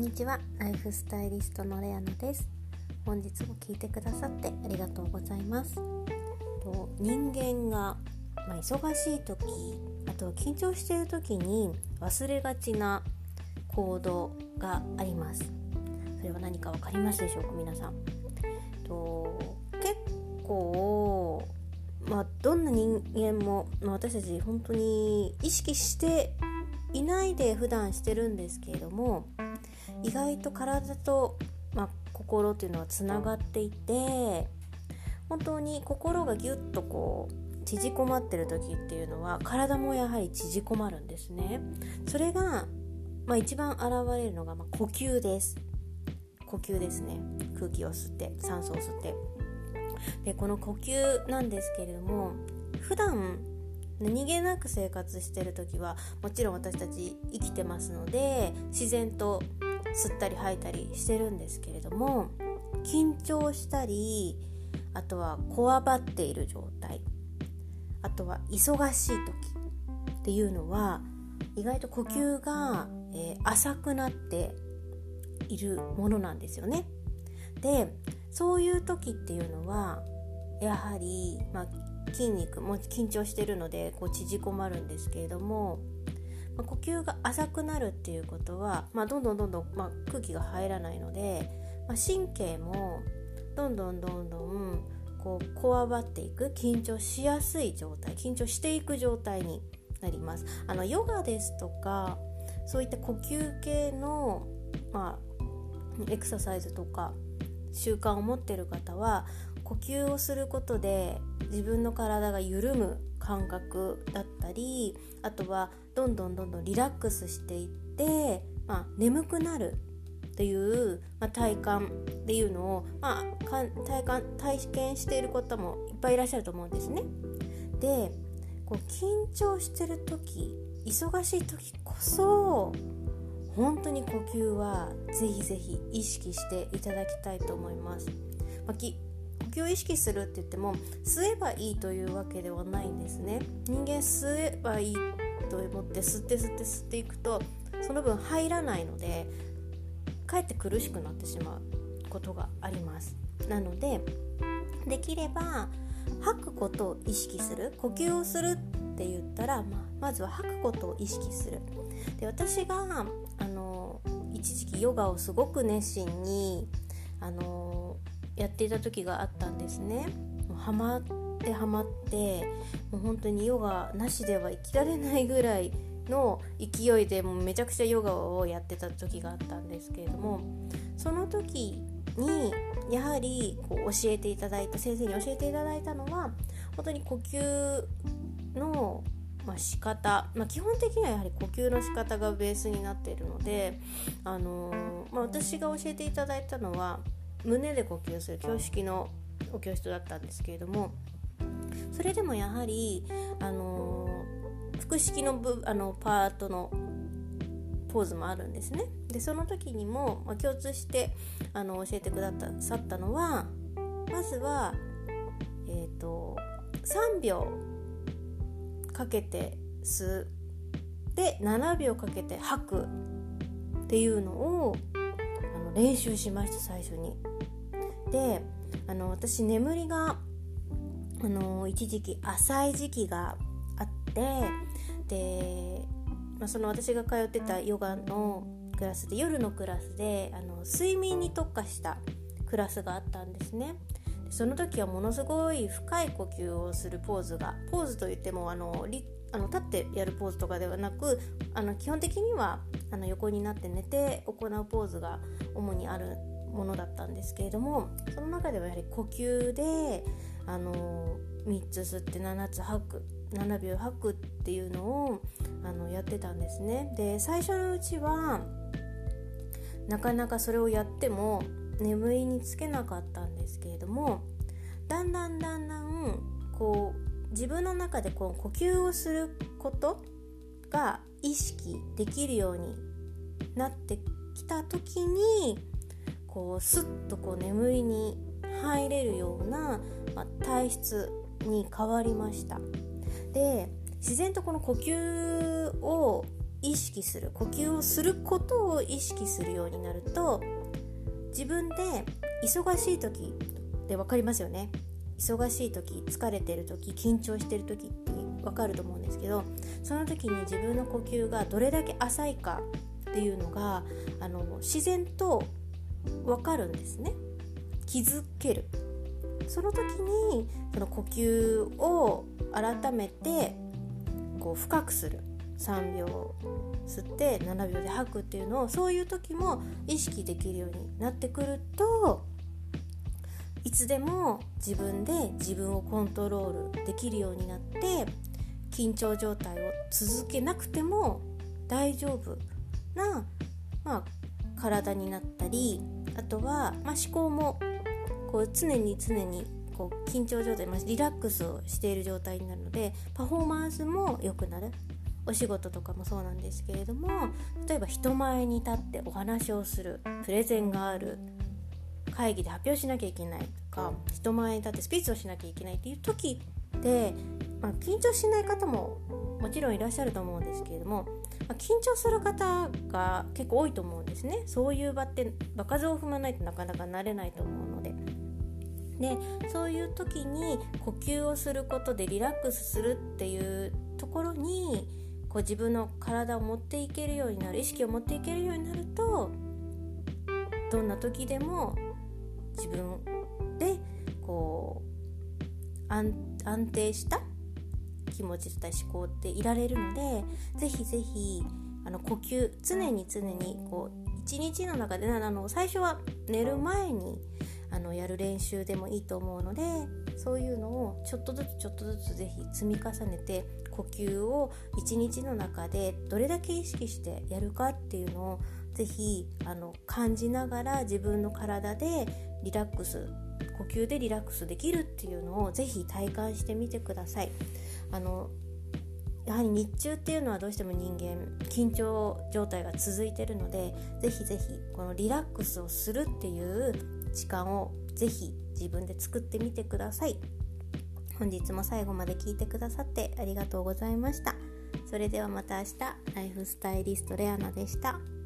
んにちは。ライフスタイリストのレアナです。本日も聞いてくださってありがとうございます。人間が、忙しい時あと緊張している時に忘れがちな行動があります。それは何か分かりますでしょうか皆さん。結構まあ、どんな人間も、まあ、私たち本当に意識していないで普段してるんですけれども意外と体と、まあ、心っていうのはつながっていて本当に心がギュッとこう縮こまってる時っていうのは体もやはり縮こまるんですね。それが、まあ、一番現れるのが、まあ、呼吸です。呼吸ですね。空気を吸って酸素を吸って。でこの呼吸なんですけれども普段何気なく生活してる時はもちろん私たち生きてますので自然と吸ったり吐いたりしてるんですけれども緊張したりあとはこわばっている状態あとは忙しい時っていうのは意外と呼吸が、えー、浅くなっているものなんですよね。でそういう時っていうのはやはり、まあ、筋肉も緊張してるのでこう縮こまるんですけれどもまあ、呼吸が浅くなるっていうことは、まあ、どんどんどんどん、まあ、空気が入らないので、ま神経もどんどんどんどんこうこわばっていく緊張しやすい状態緊張していく状態になります。あのヨガですとかそういった呼吸系の、ま、エクササイズとか習慣を持ってる方は呼吸をすることで自分の体が緩む感覚だったりあとはどんどんどんどんリラックスしていって、まあ、眠くなるっていう、まあ、体感っていうのを、まあ、体感体験している方もいっぱいいらっしゃると思うんですね。でこう緊張してる時忙しい時こそ本当に呼吸はぜひぜひ意識していただきたいと思います。まあ、吸を意識するって言っても吸えばいいというわけではないんですね。人間吸えばいいと思って吸って吸って吸っていくとその分入らないのでかえって苦しくなってしまうことがありますなのでできれば吐くことを意識する呼吸をするって言ったら、まあ、まずは吐くことを意識するで私があの一時期ヨガをすごく熱心にあのやっていた時があったんですね。ハマってハマってもう本当にヨガなしでは生きられないぐらいの勢いでもうめちゃくちゃヨガをやってた時があったんですけれどもその時にやはりこう教えていただいた先生に教えていただいたのは本当に呼吸のまあ、仕方、まあ、基本的にはやはり呼吸の仕方がベースになっているので、あのー、まあ、私が教えていただいたのは胸で呼吸する教式のお教室だったんですけれどもそれでもやはり、あの、腹式の部あのパートのポーズもあるんですねでその時にも、まあ、共通してあの教えてくださったのはまずは、えーと、3秒かけて吸うで7秒かけて吐くっていうのをあの練習しました最初に。であの私眠りがあの一時期浅い時期があってで、まあ、その私が通ってたヨガのクラスで夜のクラスであの睡眠に特化したクラスがあったんですね。でその時はものすごい深い呼吸をするポーズがポーズといってもあのあの立ってやるポーズとかではなくあの基本的にはあの横になって寝て行うポーズが主にあるものだったんですけれどもその中ではやはり呼吸であの3つ吸って7つ吐く7秒吐くっていうのをあのやってたんですね。で最初のうちはなかなかそれをやっても眠りにつけなかったんですけれどもだんだんだんだんこう自分の中でこう呼吸をすることが意識できるようになってきた時にこうスッとこう眠りに入れるような、まあ、体質に変わりました。で自然とこの呼吸を意識する呼吸をすることを意識するようになると自分で忙しい時で分かりますよね。忙しい時疲れてる時緊張してる時って分かると思うんですけどその時に自分の呼吸がどれだけ浅いかっていうのがあの自然と分かるんですね。気づける。その時にその呼吸を改めてこう深くする。3秒吸って7秒で吐くっていうのをそういう時も意識できるようになってくるといつでも自分で自分をコントロールできるようになって緊張状態を続けなくても大丈夫な、まあ、体になったりあとは、まあ、思考もこう常に常にこう緊張状態、まあ、リラックスをしている状態になるのでパフォーマンスも良くなる。お仕事とかもそうなんですけれども例えば人前に立ってお話をするプレゼンがある会議で発表しなきゃいけないとか人前に立ってスピーチをしなきゃいけないっていう時で、まあ、緊張しない方ももちろんいらっしゃると思うんですけれども、まあ、緊張する方が結構多いと思うんですねそういう場って場数を踏まないとなかなか慣れないと思うので。でそういう時に呼吸をすることでリラックスするっていうところにこう自分の体を持っていけるようになる意識を持っていけるようになるとどんな時でも自分でこう安定した気持ちだったり思考っていられるのでぜひぜひあの呼吸常に常にこう一日の中であの最初は寝る前にあのやる練習でもいいと思うのでそういうのをちょっとずつちょっとずつぜひ積み重ねて呼吸を一日の中でどれだけ意識してやるかっていうのをぜひあの感じながら自分の体でリラックス呼吸でリラックスできるっていうのをぜひ体感してみてください。あのやはり日中っていうのはどうしても人間緊張状態が続いてるのでぜひぜひこのリラックスをするっていう時間をぜひ自分で作ってみてください本日も最後まで聞いてくださってありがとうございましたそれではまた明日ライフスタイリストレアナでした。